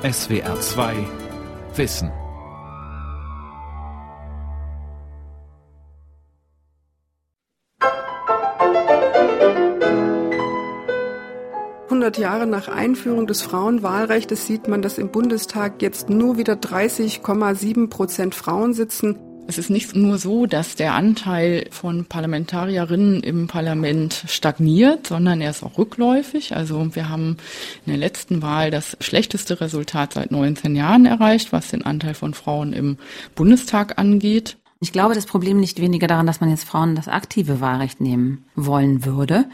SWR 2 Wissen. Jahre nach Einführung des Frauenwahlrechts sieht man, dass im Bundestag jetzt nur wieder 30,7 Prozent Frauen sitzen. Es ist nicht nur so, dass der Anteil von Parlamentarierinnen im Parlament stagniert, sondern er ist auch rückläufig. Also wir haben in der letzten Wahl das schlechteste Resultat seit 19 Jahren erreicht, was den Anteil von Frauen im Bundestag angeht. Ich glaube, das Problem liegt weniger daran, dass man jetzt Frauen das aktive Wahlrecht nehmen wollen würde,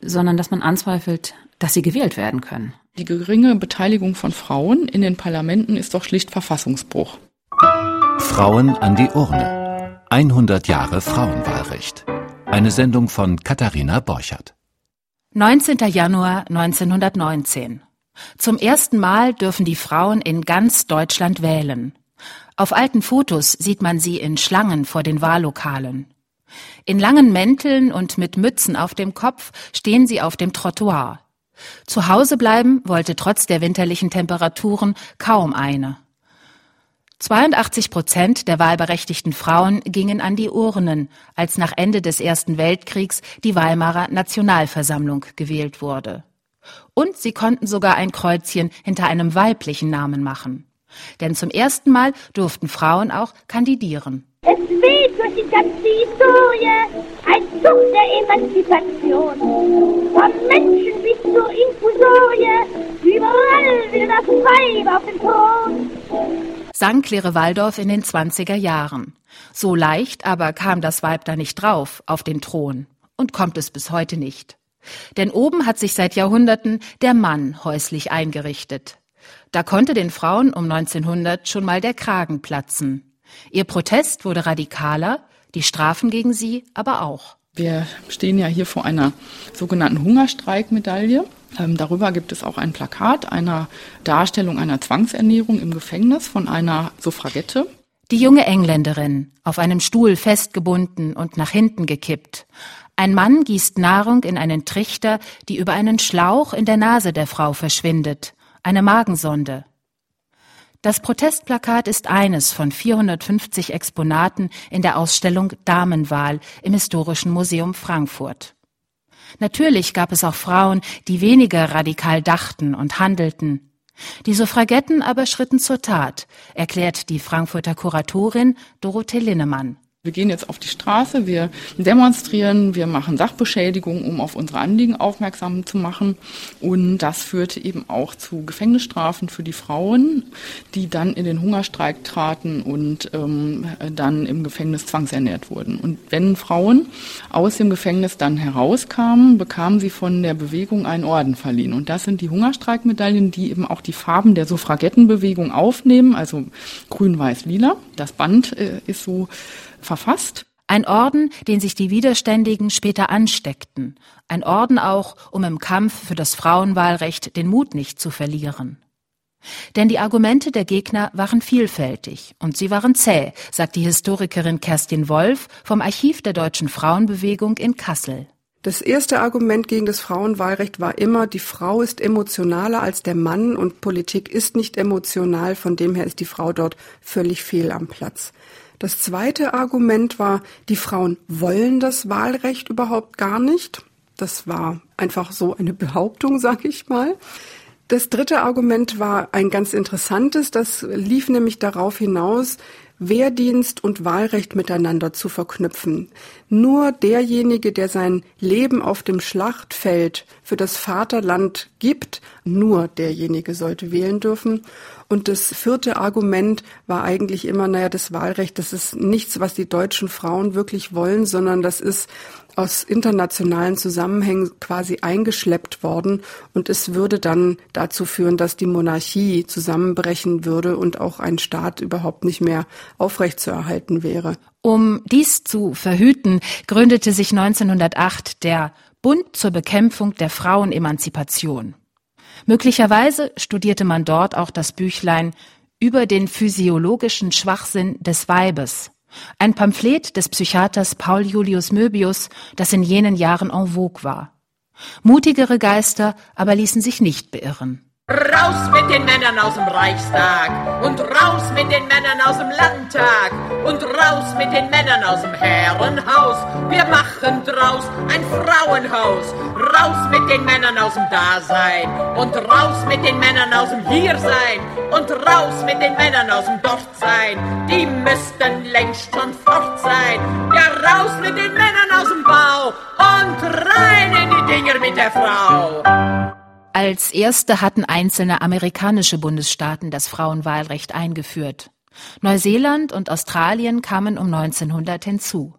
sondern dass man anzweifelt, dass sie gewählt werden können. Die geringe Beteiligung von Frauen in den Parlamenten ist doch schlicht Verfassungsbruch. Frauen an die Urne. 100 Jahre Frauenwahlrecht. Eine Sendung von Katharina Borchert. 19. Januar 1919. Zum ersten Mal dürfen die Frauen in ganz Deutschland wählen. Auf alten Fotos sieht man sie in Schlangen vor den Wahllokalen. In langen Mänteln und mit Mützen auf dem Kopf stehen sie auf dem Trottoir. Zu Hause bleiben wollte trotz der winterlichen Temperaturen kaum eine. 82 Prozent der wahlberechtigten Frauen gingen an die Urnen, als nach Ende des Ersten Weltkriegs die Weimarer Nationalversammlung gewählt wurde. Und sie konnten sogar ein Kreuzchen hinter einem weiblichen Namen machen. Denn zum ersten Mal durften Frauen auch kandidieren. Es weht durch die ganze Historie ein Zug der Emanzipation. Von Menschen bis zur Infusorie, überall will das Weib auf den Thron sang Claire Waldorf in den 20er Jahren. So leicht aber kam das Weib da nicht drauf, auf den Thron. Und kommt es bis heute nicht. Denn oben hat sich seit Jahrhunderten der Mann häuslich eingerichtet. Da konnte den Frauen um 1900 schon mal der Kragen platzen. Ihr Protest wurde radikaler, die Strafen gegen sie aber auch. Wir stehen ja hier vor einer sogenannten Hungerstreikmedaille. Ähm, darüber gibt es auch ein Plakat einer Darstellung einer Zwangsernährung im Gefängnis von einer Suffragette. Die junge Engländerin, auf einem Stuhl festgebunden und nach hinten gekippt. Ein Mann gießt Nahrung in einen Trichter, die über einen Schlauch in der Nase der Frau verschwindet. Eine Magensonde. Das Protestplakat ist eines von 450 Exponaten in der Ausstellung Damenwahl im Historischen Museum Frankfurt. Natürlich gab es auch Frauen, die weniger radikal dachten und handelten. Die Suffragetten aber schritten zur Tat, erklärt die Frankfurter Kuratorin Dorothee Linnemann. Wir gehen jetzt auf die Straße, wir demonstrieren, wir machen Sachbeschädigung, um auf unsere Anliegen aufmerksam zu machen. Und das führte eben auch zu Gefängnisstrafen für die Frauen, die dann in den Hungerstreik traten und ähm, dann im Gefängnis zwangsernährt wurden. Und wenn Frauen aus dem Gefängnis dann herauskamen, bekamen sie von der Bewegung einen Orden verliehen. Und das sind die Hungerstreikmedaillen, die eben auch die Farben der Suffragettenbewegung aufnehmen, also grün, weiß, lila. Das Band äh, ist so verfasst. Ein Orden, den sich die Widerständigen später ansteckten. Ein Orden auch, um im Kampf für das Frauenwahlrecht den Mut nicht zu verlieren. Denn die Argumente der Gegner waren vielfältig und sie waren zäh, sagt die Historikerin Kerstin Wolf vom Archiv der deutschen Frauenbewegung in Kassel. Das erste Argument gegen das Frauenwahlrecht war immer, die Frau ist emotionaler als der Mann und Politik ist nicht emotional, von dem her ist die Frau dort völlig fehl am Platz. Das zweite Argument war, die Frauen wollen das Wahlrecht überhaupt gar nicht. Das war einfach so eine Behauptung, sag ich mal. Das dritte Argument war ein ganz interessantes. Das lief nämlich darauf hinaus, Wehrdienst und Wahlrecht miteinander zu verknüpfen. Nur derjenige, der sein Leben auf dem Schlachtfeld für das Vaterland gibt, nur derjenige sollte wählen dürfen. Und das vierte Argument war eigentlich immer, naja, das Wahlrecht, das ist nichts, was die deutschen Frauen wirklich wollen, sondern das ist aus internationalen Zusammenhängen quasi eingeschleppt worden und es würde dann dazu führen, dass die Monarchie zusammenbrechen würde und auch ein Staat überhaupt nicht mehr aufrechtzuerhalten wäre. Um dies zu verhüten, gründete sich 1908 der Bund zur Bekämpfung der Frauenemanzipation. Möglicherweise studierte man dort auch das Büchlein über den physiologischen Schwachsinn des Weibes ein Pamphlet des Psychiaters Paul Julius Möbius, das in jenen Jahren en vogue war. Mutigere Geister aber ließen sich nicht beirren. Raus mit den Männern aus dem Reichstag und raus mit den Männern aus dem Landtag und raus mit den Männern aus dem Herrenhaus. Wir machen draus ein Frauenhaus. Raus mit den Männern aus dem Dasein und raus mit den Männern aus dem Hiersein und raus mit den Männern aus dem Dortsein. Die müssten längst schon fort sein. Ja, raus mit den Männern aus dem Bau und rein in die Dinger mit der Frau. Als erste hatten einzelne amerikanische Bundesstaaten das Frauenwahlrecht eingeführt. Neuseeland und Australien kamen um 1900 hinzu.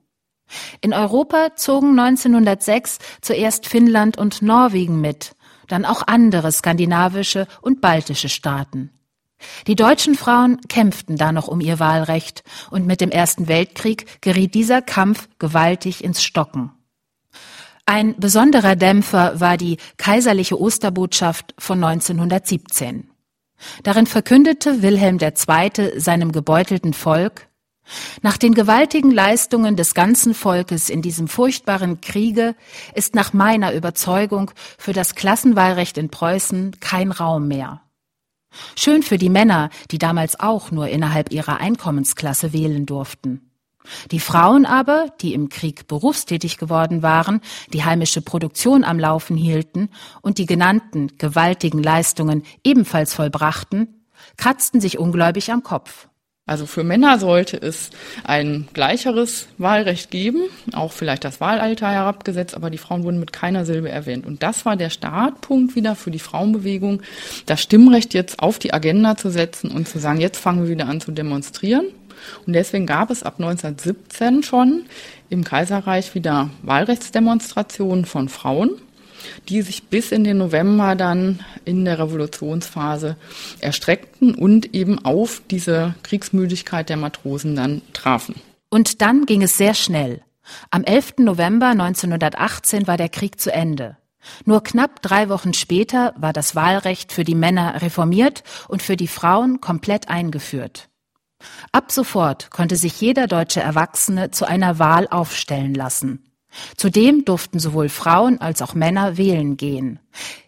In Europa zogen 1906 zuerst Finnland und Norwegen mit, dann auch andere skandinavische und baltische Staaten. Die deutschen Frauen kämpften da noch um ihr Wahlrecht, und mit dem Ersten Weltkrieg geriet dieser Kampf gewaltig ins Stocken. Ein besonderer Dämpfer war die Kaiserliche Osterbotschaft von 1917. Darin verkündete Wilhelm II. seinem gebeutelten Volk, nach den gewaltigen Leistungen des ganzen Volkes in diesem furchtbaren Kriege ist nach meiner Überzeugung für das Klassenwahlrecht in Preußen kein Raum mehr. Schön für die Männer, die damals auch nur innerhalb ihrer Einkommensklasse wählen durften. Die Frauen aber, die im Krieg berufstätig geworden waren, die heimische Produktion am Laufen hielten und die genannten gewaltigen Leistungen ebenfalls vollbrachten, kratzten sich ungläubig am Kopf. Also für Männer sollte es ein gleicheres Wahlrecht geben, auch vielleicht das Wahlalter herabgesetzt, aber die Frauen wurden mit keiner Silbe erwähnt. Und das war der Startpunkt wieder für die Frauenbewegung, das Stimmrecht jetzt auf die Agenda zu setzen und zu sagen, jetzt fangen wir wieder an zu demonstrieren. Und deswegen gab es ab 1917 schon im Kaiserreich wieder Wahlrechtsdemonstrationen von Frauen, die sich bis in den November dann in der Revolutionsphase erstreckten und eben auf diese Kriegsmüdigkeit der Matrosen dann trafen. Und dann ging es sehr schnell. Am 11. November 1918 war der Krieg zu Ende. Nur knapp drei Wochen später war das Wahlrecht für die Männer reformiert und für die Frauen komplett eingeführt. Ab sofort konnte sich jeder deutsche Erwachsene zu einer Wahl aufstellen lassen. Zudem durften sowohl Frauen als auch Männer wählen gehen.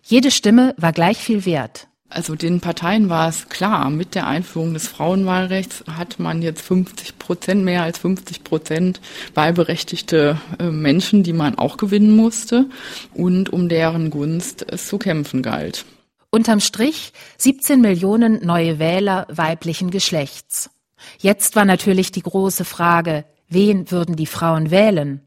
Jede Stimme war gleich viel wert. Also den Parteien war es klar, mit der Einführung des Frauenwahlrechts hat man jetzt 50 Prozent, mehr als 50 Prozent wahlberechtigte äh, Menschen, die man auch gewinnen musste und um deren Gunst es zu kämpfen galt. Unterm Strich 17 Millionen neue Wähler weiblichen Geschlechts. Jetzt war natürlich die große Frage, wen würden die Frauen wählen?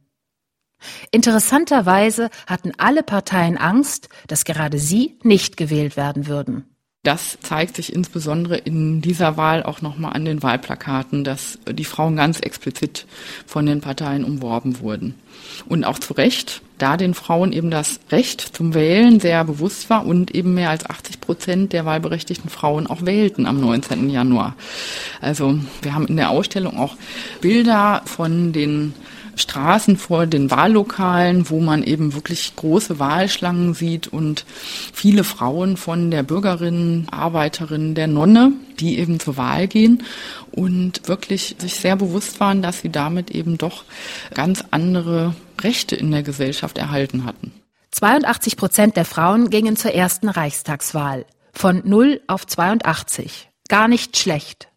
Interessanterweise hatten alle Parteien Angst, dass gerade sie nicht gewählt werden würden. Das zeigt sich insbesondere in dieser Wahl auch nochmal an den Wahlplakaten, dass die Frauen ganz explizit von den Parteien umworben wurden. Und auch zu Recht, da den Frauen eben das Recht zum Wählen sehr bewusst war und eben mehr als 80 Prozent der wahlberechtigten Frauen auch wählten am 19. Januar. Also wir haben in der Ausstellung auch Bilder von den Straßen vor den Wahllokalen, wo man eben wirklich große Wahlschlangen sieht und viele Frauen von der Bürgerin, Arbeiterin, der Nonne, die eben zur Wahl gehen und wirklich sich sehr bewusst waren, dass sie damit eben doch ganz andere Rechte in der Gesellschaft erhalten hatten. 82 Prozent der Frauen gingen zur ersten Reichstagswahl. Von 0 auf 82. Gar nicht schlecht.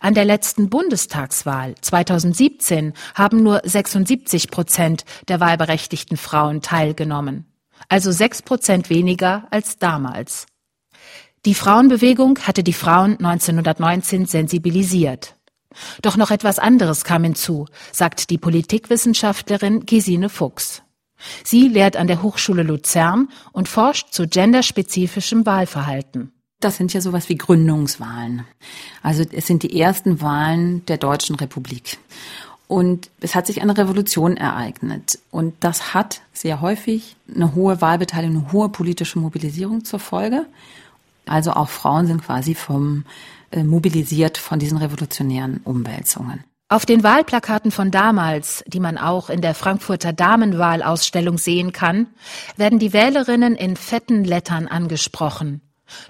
An der letzten Bundestagswahl 2017 haben nur 76 Prozent der wahlberechtigten Frauen teilgenommen, also sechs Prozent weniger als damals. Die Frauenbewegung hatte die Frauen 1919 sensibilisiert. Doch noch etwas anderes kam hinzu, sagt die Politikwissenschaftlerin Gesine Fuchs. Sie lehrt an der Hochschule Luzern und forscht zu genderspezifischem Wahlverhalten. Das sind ja sowas wie Gründungswahlen. Also es sind die ersten Wahlen der Deutschen Republik. Und es hat sich eine Revolution ereignet. Und das hat sehr häufig eine hohe Wahlbeteiligung, eine hohe politische Mobilisierung zur Folge. Also auch Frauen sind quasi vom, äh, mobilisiert von diesen revolutionären Umwälzungen. Auf den Wahlplakaten von damals, die man auch in der Frankfurter Damenwahlausstellung sehen kann, werden die Wählerinnen in fetten Lettern angesprochen.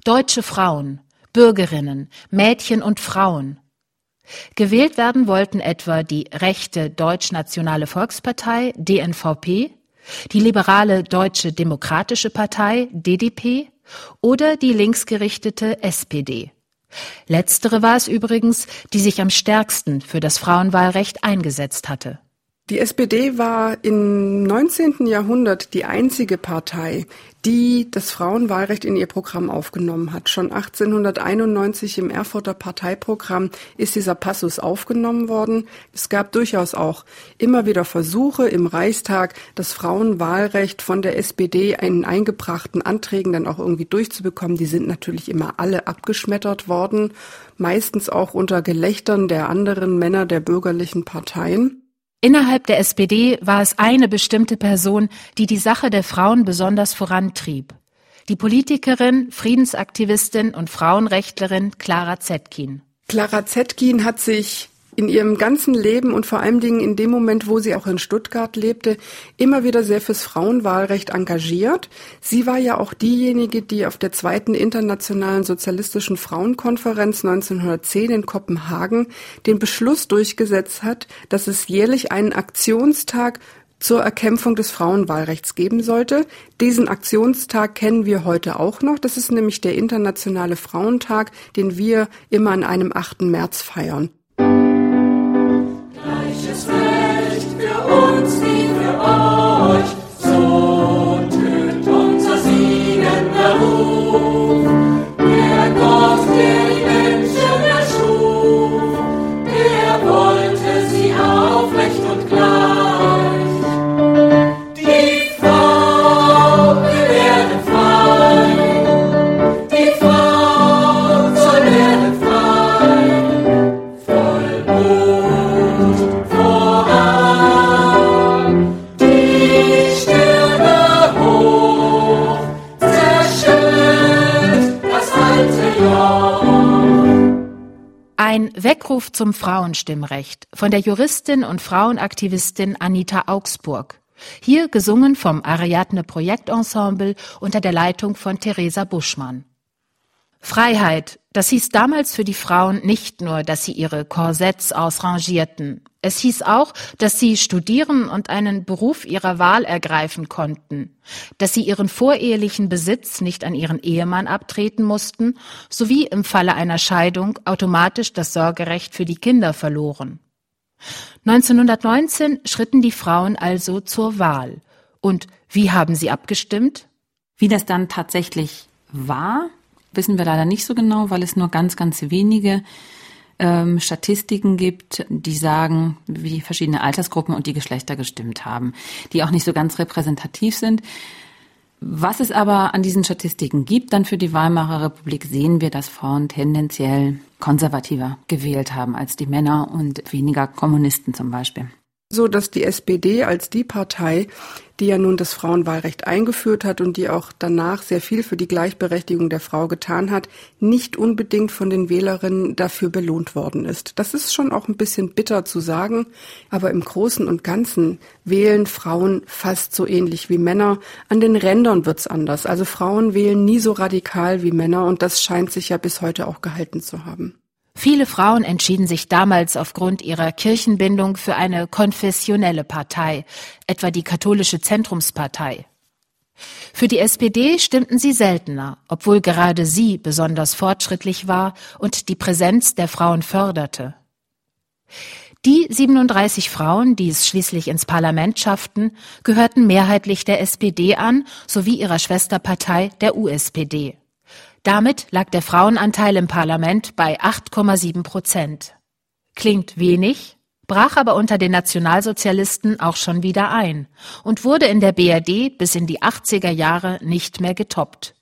Deutsche Frauen, Bürgerinnen, Mädchen und Frauen. Gewählt werden wollten etwa die rechte Deutschnationale Volkspartei DNVP, die liberale Deutsche Demokratische Partei DDP oder die linksgerichtete SPD. Letztere war es übrigens, die sich am stärksten für das Frauenwahlrecht eingesetzt hatte. Die SPD war im 19. Jahrhundert die einzige Partei, die das Frauenwahlrecht in ihr Programm aufgenommen hat. Schon 1891 im Erfurter Parteiprogramm ist dieser Passus aufgenommen worden. Es gab durchaus auch immer wieder Versuche im Reichstag, das Frauenwahlrecht von der SPD in eingebrachten Anträgen dann auch irgendwie durchzubekommen. Die sind natürlich immer alle abgeschmettert worden, meistens auch unter Gelächtern der anderen Männer der bürgerlichen Parteien. Innerhalb der SPD war es eine bestimmte Person, die die Sache der Frauen besonders vorantrieb. Die Politikerin, Friedensaktivistin und Frauenrechtlerin Clara Zetkin. Clara Zetkin hat sich in ihrem ganzen Leben und vor allen Dingen in dem Moment, wo sie auch in Stuttgart lebte, immer wieder sehr fürs Frauenwahlrecht engagiert. Sie war ja auch diejenige, die auf der zweiten internationalen sozialistischen Frauenkonferenz 1910 in Kopenhagen den Beschluss durchgesetzt hat, dass es jährlich einen Aktionstag zur Erkämpfung des Frauenwahlrechts geben sollte. Diesen Aktionstag kennen wir heute auch noch. Das ist nämlich der Internationale Frauentag, den wir immer an einem 8. März feiern. Weckruf zum Frauenstimmrecht von der Juristin und Frauenaktivistin Anita Augsburg. Hier gesungen vom Ariadne Projektensemble unter der Leitung von Theresa Buschmann. Freiheit, das hieß damals für die Frauen nicht nur, dass sie ihre Korsetts ausrangierten. Es hieß auch, dass sie studieren und einen Beruf ihrer Wahl ergreifen konnten, dass sie ihren vorehelichen Besitz nicht an ihren Ehemann abtreten mussten, sowie im Falle einer Scheidung automatisch das Sorgerecht für die Kinder verloren. 1919 schritten die Frauen also zur Wahl. Und wie haben sie abgestimmt? Wie das dann tatsächlich war, wissen wir leider nicht so genau, weil es nur ganz, ganz wenige ähm, Statistiken gibt, die sagen, wie verschiedene Altersgruppen und die Geschlechter gestimmt haben, die auch nicht so ganz repräsentativ sind. Was es aber an diesen Statistiken gibt, dann für die Weimarer Republik sehen wir, dass Frauen tendenziell konservativer gewählt haben als die Männer und weniger Kommunisten zum Beispiel so dass die SPD als die Partei, die ja nun das Frauenwahlrecht eingeführt hat und die auch danach sehr viel für die Gleichberechtigung der Frau getan hat, nicht unbedingt von den Wählerinnen dafür belohnt worden ist. Das ist schon auch ein bisschen bitter zu sagen, aber im Großen und Ganzen wählen Frauen fast so ähnlich wie Männer. An den Rändern wird's anders. Also Frauen wählen nie so radikal wie Männer und das scheint sich ja bis heute auch gehalten zu haben. Viele Frauen entschieden sich damals aufgrund ihrer Kirchenbindung für eine konfessionelle Partei, etwa die katholische Zentrumspartei. Für die SPD stimmten sie seltener, obwohl gerade sie besonders fortschrittlich war und die Präsenz der Frauen förderte. Die 37 Frauen, die es schließlich ins Parlament schafften, gehörten mehrheitlich der SPD an sowie ihrer Schwesterpartei der USPD. Damit lag der Frauenanteil im Parlament bei 8,7 Prozent. Klingt wenig, brach aber unter den Nationalsozialisten auch schon wieder ein und wurde in der BRD bis in die 80er Jahre nicht mehr getoppt.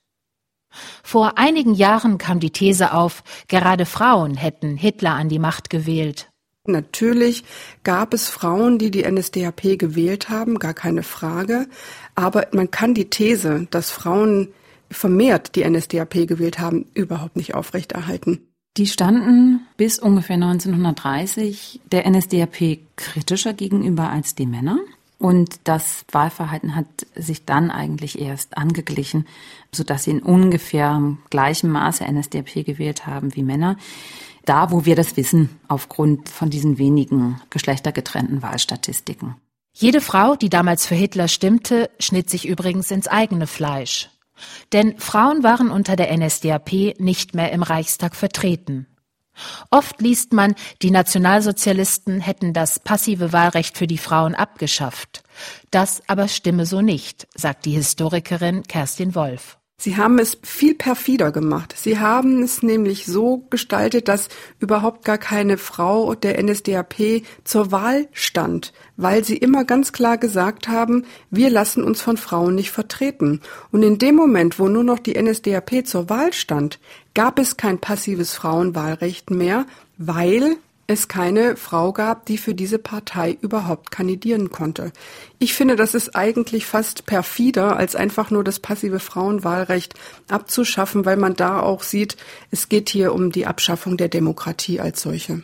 Vor einigen Jahren kam die These auf, gerade Frauen hätten Hitler an die Macht gewählt. Natürlich gab es Frauen, die die NSDAP gewählt haben, gar keine Frage. Aber man kann die These, dass Frauen vermehrt die NSDAP gewählt haben, überhaupt nicht aufrechterhalten. Die standen bis ungefähr 1930 der NSDAP kritischer gegenüber als die Männer. Und das Wahlverhalten hat sich dann eigentlich erst angeglichen, sodass sie in ungefähr gleichem Maße NSDAP gewählt haben wie Männer. Da, wo wir das wissen, aufgrund von diesen wenigen geschlechtergetrennten Wahlstatistiken. Jede Frau, die damals für Hitler stimmte, schnitt sich übrigens ins eigene Fleisch. Denn Frauen waren unter der NSDAP nicht mehr im Reichstag vertreten. Oft liest man, die Nationalsozialisten hätten das passive Wahlrecht für die Frauen abgeschafft. Das aber stimme so nicht, sagt die Historikerin Kerstin Wolf. Sie haben es viel perfider gemacht. Sie haben es nämlich so gestaltet, dass überhaupt gar keine Frau der NSDAP zur Wahl stand, weil sie immer ganz klar gesagt haben, wir lassen uns von Frauen nicht vertreten. Und in dem Moment, wo nur noch die NSDAP zur Wahl stand, gab es kein passives Frauenwahlrecht mehr, weil es keine Frau gab, die für diese Partei überhaupt kandidieren konnte. Ich finde, das ist eigentlich fast perfider, als einfach nur das passive Frauenwahlrecht abzuschaffen, weil man da auch sieht, es geht hier um die Abschaffung der Demokratie als solche.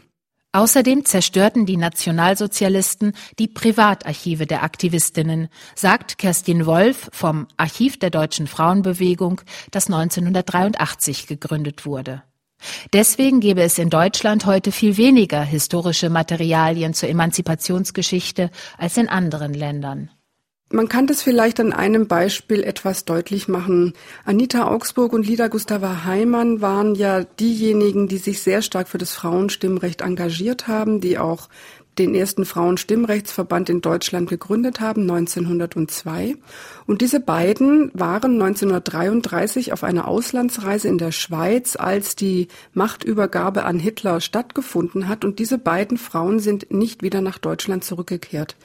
Außerdem zerstörten die Nationalsozialisten die Privatarchive der Aktivistinnen, sagt Kerstin Wolf vom Archiv der deutschen Frauenbewegung, das 1983 gegründet wurde. Deswegen gäbe es in Deutschland heute viel weniger historische Materialien zur Emanzipationsgeschichte als in anderen Ländern. Man kann das vielleicht an einem Beispiel etwas deutlich machen. Anita Augsburg und Lida Gustava Heimann waren ja diejenigen, die sich sehr stark für das Frauenstimmrecht engagiert haben, die auch den ersten Frauenstimmrechtsverband in Deutschland gegründet haben, 1902. Und diese beiden waren 1933 auf einer Auslandsreise in der Schweiz, als die Machtübergabe an Hitler stattgefunden hat. Und diese beiden Frauen sind nicht wieder nach Deutschland zurückgekehrt.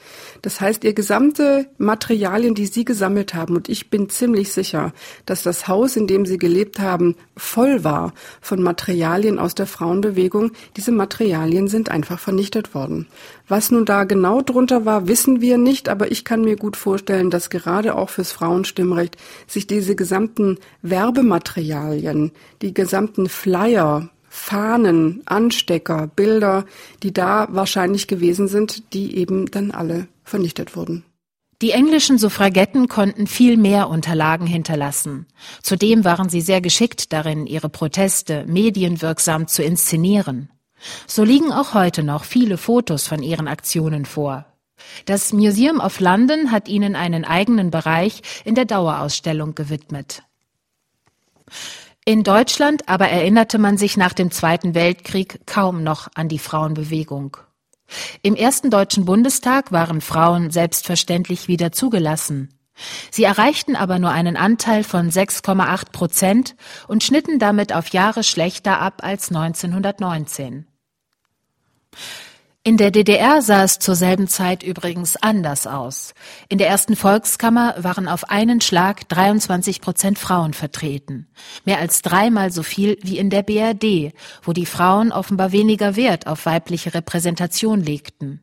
Das heißt, ihr gesamte Materialien, die sie gesammelt haben, und ich bin ziemlich sicher, dass das Haus, in dem sie gelebt haben, voll war von Materialien aus der Frauenbewegung, diese Materialien sind einfach vernichtet worden. Was nun da genau drunter war, wissen wir nicht, aber ich kann mir gut vorstellen, dass gerade auch fürs Frauenstimmrecht sich diese gesamten Werbematerialien, die gesamten Flyer, Fahnen, Anstecker, Bilder, die da wahrscheinlich gewesen sind, die eben dann alle vernichtet wurden. Die englischen Suffragetten konnten viel mehr Unterlagen hinterlassen. Zudem waren sie sehr geschickt darin, ihre Proteste medienwirksam zu inszenieren. So liegen auch heute noch viele Fotos von ihren Aktionen vor. Das Museum of London hat ihnen einen eigenen Bereich in der Dauerausstellung gewidmet. In Deutschland aber erinnerte man sich nach dem Zweiten Weltkrieg kaum noch an die Frauenbewegung. Im ersten Deutschen Bundestag waren Frauen selbstverständlich wieder zugelassen. Sie erreichten aber nur einen Anteil von 6,8 Prozent und schnitten damit auf Jahre schlechter ab als 1919. In der DDR sah es zur selben Zeit übrigens anders aus. In der ersten Volkskammer waren auf einen Schlag 23 Prozent Frauen vertreten. Mehr als dreimal so viel wie in der BRD, wo die Frauen offenbar weniger Wert auf weibliche Repräsentation legten.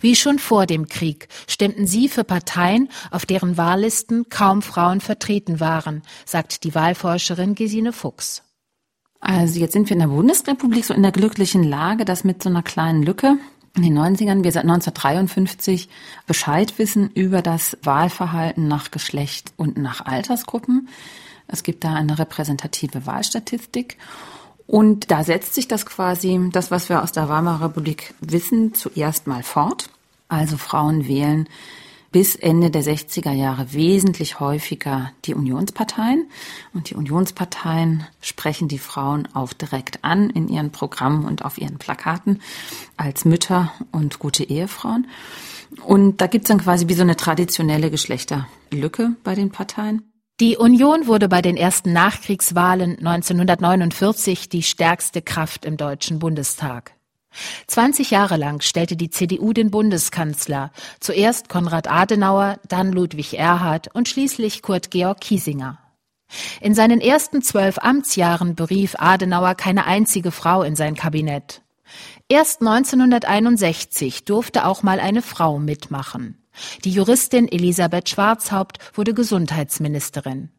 Wie schon vor dem Krieg stimmten sie für Parteien, auf deren Wahllisten kaum Frauen vertreten waren, sagt die Wahlforscherin Gesine Fuchs. Also jetzt sind wir in der Bundesrepublik so in der glücklichen Lage, dass mit so einer kleinen Lücke in den 90ern wir seit 1953 Bescheid wissen über das Wahlverhalten nach Geschlecht und nach Altersgruppen. Es gibt da eine repräsentative Wahlstatistik. Und da setzt sich das quasi, das, was wir aus der Weimarer Republik wissen, zuerst mal fort. Also Frauen wählen bis Ende der 60er Jahre wesentlich häufiger die Unionsparteien. Und die Unionsparteien sprechen die Frauen auch direkt an in ihren Programmen und auf ihren Plakaten als Mütter und gute Ehefrauen. Und da gibt's dann quasi wie so eine traditionelle Geschlechterlücke bei den Parteien. Die Union wurde bei den ersten Nachkriegswahlen 1949 die stärkste Kraft im Deutschen Bundestag. 20 Jahre lang stellte die CDU den Bundeskanzler, zuerst Konrad Adenauer, dann Ludwig Erhard und schließlich Kurt Georg Kiesinger. In seinen ersten zwölf Amtsjahren berief Adenauer keine einzige Frau in sein Kabinett. Erst 1961 durfte auch mal eine Frau mitmachen. Die Juristin Elisabeth Schwarzhaupt wurde Gesundheitsministerin.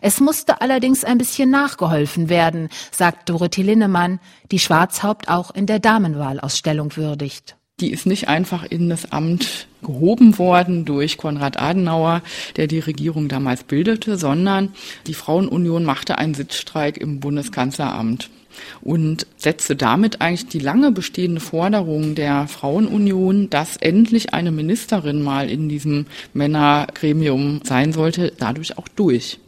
Es musste allerdings ein bisschen nachgeholfen werden, sagt Dorothee Linnemann, die Schwarzhaupt auch in der Damenwahlausstellung würdigt. Die ist nicht einfach in das Amt gehoben worden durch Konrad Adenauer, der die Regierung damals bildete, sondern die Frauenunion machte einen Sitzstreik im Bundeskanzleramt und setzte damit eigentlich die lange bestehende Forderung der Frauenunion, dass endlich eine Ministerin mal in diesem Männergremium sein sollte, dadurch auch durch.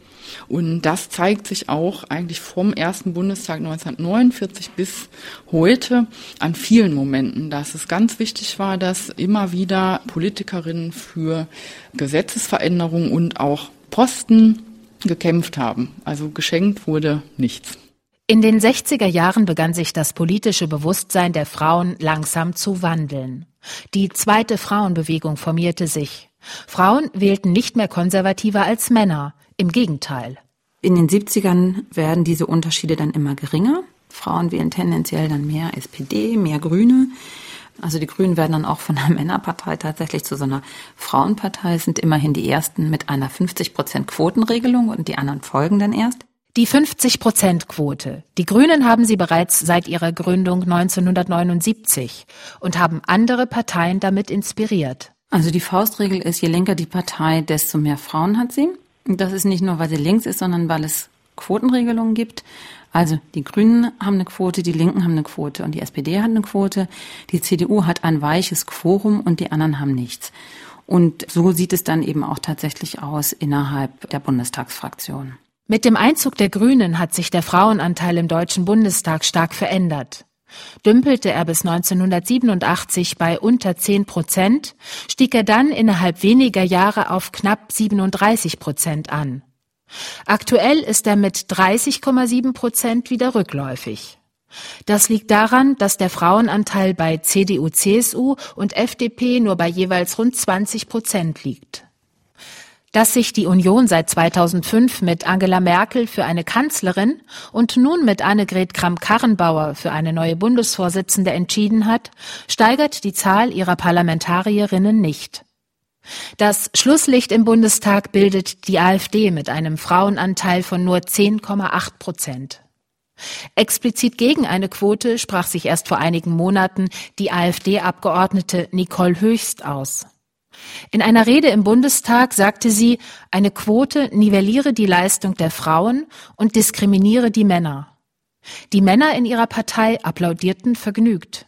Und das zeigt sich auch eigentlich vom ersten Bundestag 1949 bis heute an vielen Momenten, dass es ganz wichtig war, dass immer wieder Politikerinnen für Gesetzesveränderungen und auch Posten gekämpft haben. Also geschenkt wurde nichts. In den 60er Jahren begann sich das politische Bewusstsein der Frauen langsam zu wandeln. Die zweite Frauenbewegung formierte sich. Frauen wählten nicht mehr konservativer als Männer. Im Gegenteil. In den 70ern werden diese Unterschiede dann immer geringer. Frauen wählen tendenziell dann mehr SPD, mehr Grüne. Also die Grünen werden dann auch von der Männerpartei tatsächlich zu so einer Frauenpartei, sind immerhin die ersten mit einer 50 Prozent Quotenregelung und die anderen folgen dann erst. Die 50-Prozent-Quote. Die Grünen haben sie bereits seit ihrer Gründung 1979 und haben andere Parteien damit inspiriert. Also die Faustregel ist, je linker die Partei, desto mehr Frauen hat sie. Das ist nicht nur, weil sie links ist, sondern weil es Quotenregelungen gibt. Also die Grünen haben eine Quote, die Linken haben eine Quote und die SPD hat eine Quote. Die CDU hat ein weiches Quorum und die anderen haben nichts. Und so sieht es dann eben auch tatsächlich aus innerhalb der Bundestagsfraktion. Mit dem Einzug der Grünen hat sich der Frauenanteil im Deutschen Bundestag stark verändert. Dümpelte er bis 1987 bei unter 10 Prozent, stieg er dann innerhalb weniger Jahre auf knapp 37 Prozent an. Aktuell ist er mit 30,7 Prozent wieder rückläufig. Das liegt daran, dass der Frauenanteil bei CDU, CSU und FDP nur bei jeweils rund 20 Prozent liegt. Dass sich die Union seit 2005 mit Angela Merkel für eine Kanzlerin und nun mit Annegret Kramp-Karrenbauer für eine neue Bundesvorsitzende entschieden hat, steigert die Zahl ihrer Parlamentarierinnen nicht. Das Schlusslicht im Bundestag bildet die AfD mit einem Frauenanteil von nur 10,8 Prozent. Explizit gegen eine Quote sprach sich erst vor einigen Monaten die AfD-Abgeordnete Nicole Höchst aus. In einer Rede im Bundestag sagte sie, eine Quote nivelliere die Leistung der Frauen und diskriminiere die Männer. Die Männer in ihrer Partei applaudierten vergnügt.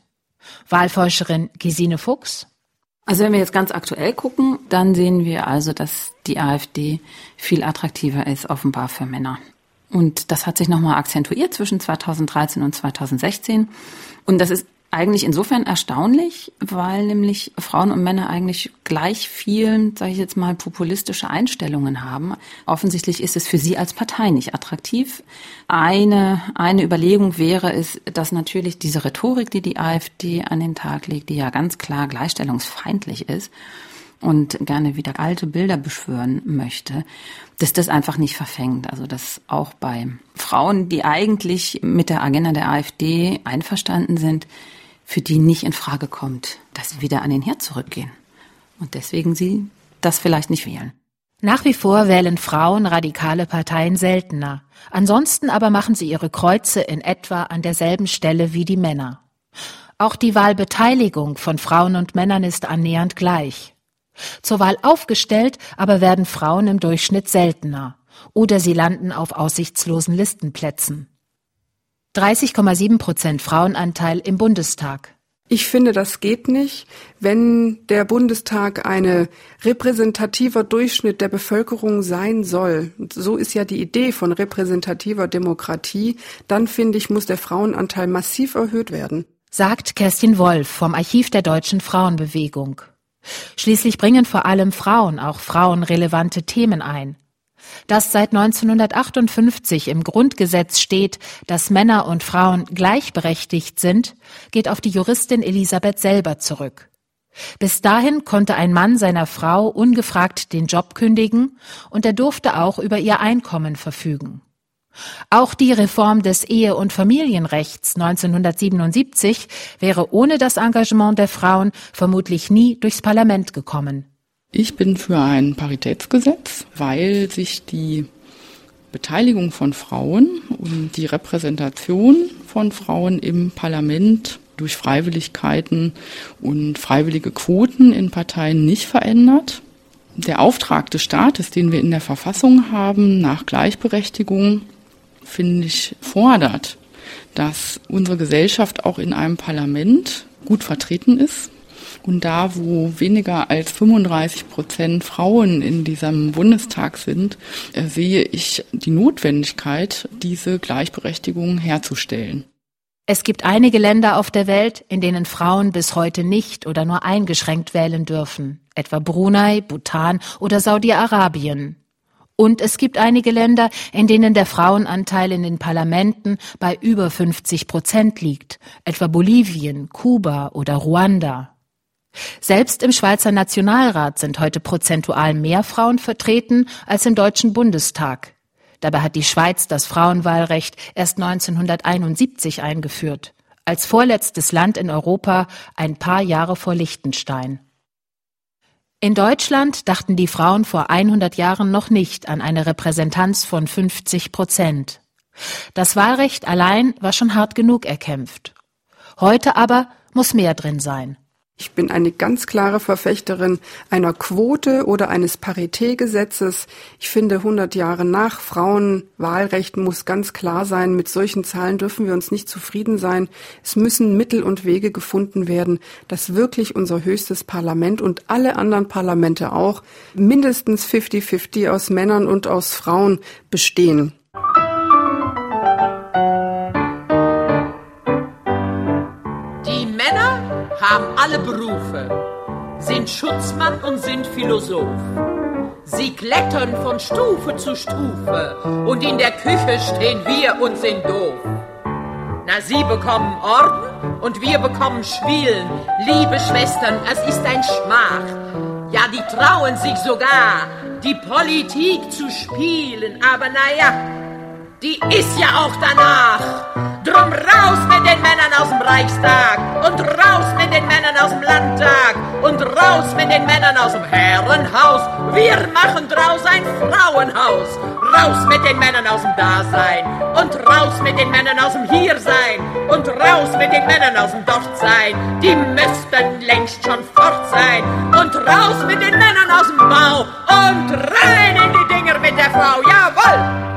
Wahlforscherin Gesine Fuchs. Also wenn wir jetzt ganz aktuell gucken, dann sehen wir also, dass die AfD viel attraktiver ist, offenbar für Männer. Und das hat sich nochmal akzentuiert zwischen 2013 und 2016. Und das ist eigentlich insofern erstaunlich, weil nämlich Frauen und Männer eigentlich gleich viel, sage ich jetzt mal, populistische Einstellungen haben. Offensichtlich ist es für sie als Partei nicht attraktiv. Eine, eine Überlegung wäre es, dass natürlich diese Rhetorik, die die AfD an den Tag legt, die ja ganz klar gleichstellungsfeindlich ist, und gerne wieder alte Bilder beschwören möchte, dass das einfach nicht verfängt. Also dass auch bei Frauen, die eigentlich mit der Agenda der AfD einverstanden sind, für die nicht in Frage kommt, dass sie wieder an den Herd zurückgehen. Und deswegen sie das vielleicht nicht wählen. Nach wie vor wählen Frauen radikale Parteien seltener. Ansonsten aber machen sie ihre Kreuze in etwa an derselben Stelle wie die Männer. Auch die Wahlbeteiligung von Frauen und Männern ist annähernd gleich. Zur Wahl aufgestellt aber werden Frauen im Durchschnitt seltener. Oder sie landen auf aussichtslosen Listenplätzen. 30,7 Prozent Frauenanteil im Bundestag. Ich finde, das geht nicht. Wenn der Bundestag eine repräsentativer Durchschnitt der Bevölkerung sein soll, so ist ja die Idee von repräsentativer Demokratie, dann finde ich, muss der Frauenanteil massiv erhöht werden. Sagt Kerstin Wolf vom Archiv der deutschen Frauenbewegung. Schließlich bringen vor allem Frauen auch frauenrelevante Themen ein. Dass seit 1958 im Grundgesetz steht, dass Männer und Frauen gleichberechtigt sind, geht auf die Juristin Elisabeth selber zurück. Bis dahin konnte ein Mann seiner Frau ungefragt den Job kündigen und er durfte auch über ihr Einkommen verfügen. Auch die Reform des Ehe- und Familienrechts 1977 wäre ohne das Engagement der Frauen vermutlich nie durchs Parlament gekommen. Ich bin für ein Paritätsgesetz, weil sich die Beteiligung von Frauen und die Repräsentation von Frauen im Parlament durch Freiwilligkeiten und freiwillige Quoten in Parteien nicht verändert. Der Auftrag des Staates, den wir in der Verfassung haben, nach Gleichberechtigung, finde ich, fordert, dass unsere Gesellschaft auch in einem Parlament gut vertreten ist Und da, wo weniger als 35 Prozent Frauen in diesem Bundestag sind, äh, sehe ich die Notwendigkeit, diese Gleichberechtigung herzustellen. Es gibt einige Länder auf der Welt, in denen Frauen bis heute nicht oder nur eingeschränkt wählen dürfen, etwa Brunei, Bhutan oder Saudi-Arabien. Und es gibt einige Länder, in denen der Frauenanteil in den Parlamenten bei über 50 Prozent liegt, etwa Bolivien, Kuba oder Ruanda. Selbst im Schweizer Nationalrat sind heute prozentual mehr Frauen vertreten als im Deutschen Bundestag. Dabei hat die Schweiz das Frauenwahlrecht erst 1971 eingeführt, als vorletztes Land in Europa ein paar Jahre vor Liechtenstein. In Deutschland dachten die Frauen vor 100 Jahren noch nicht an eine Repräsentanz von 50 Prozent. Das Wahlrecht allein war schon hart genug erkämpft. Heute aber muss mehr drin sein. Ich bin eine ganz klare Verfechterin einer Quote oder eines Paritätgesetzes. Ich finde, 100 Jahre nach Frauenwahlrecht muss ganz klar sein, mit solchen Zahlen dürfen wir uns nicht zufrieden sein. Es müssen Mittel und Wege gefunden werden, dass wirklich unser höchstes Parlament und alle anderen Parlamente auch mindestens 50-50 aus Männern und aus Frauen bestehen. Haben alle Berufe, sind Schutzmann und sind Philosoph. Sie klettern von Stufe zu Stufe und in der Küche stehen wir und sind doof. Na, Sie bekommen Orden und wir bekommen Schwielen. Liebe Schwestern, es ist ein Schmach. Ja, die trauen sich sogar, die Politik zu spielen, aber naja, die ist ja auch danach. Drum raus mit den Männern aus dem Reichstag und raus mit den Männern aus dem Landtag und raus mit den Männern aus dem Herrenhaus. Wir machen draus ein Frauenhaus. Raus mit den Männern aus dem Dasein und raus mit den Männern aus dem Hiersein und raus mit den Männern aus dem Dortsein. Die müssten längst schon fort sein und raus mit den Männern aus dem Bau und rein in die Dinger mit der Frau. Jawohl!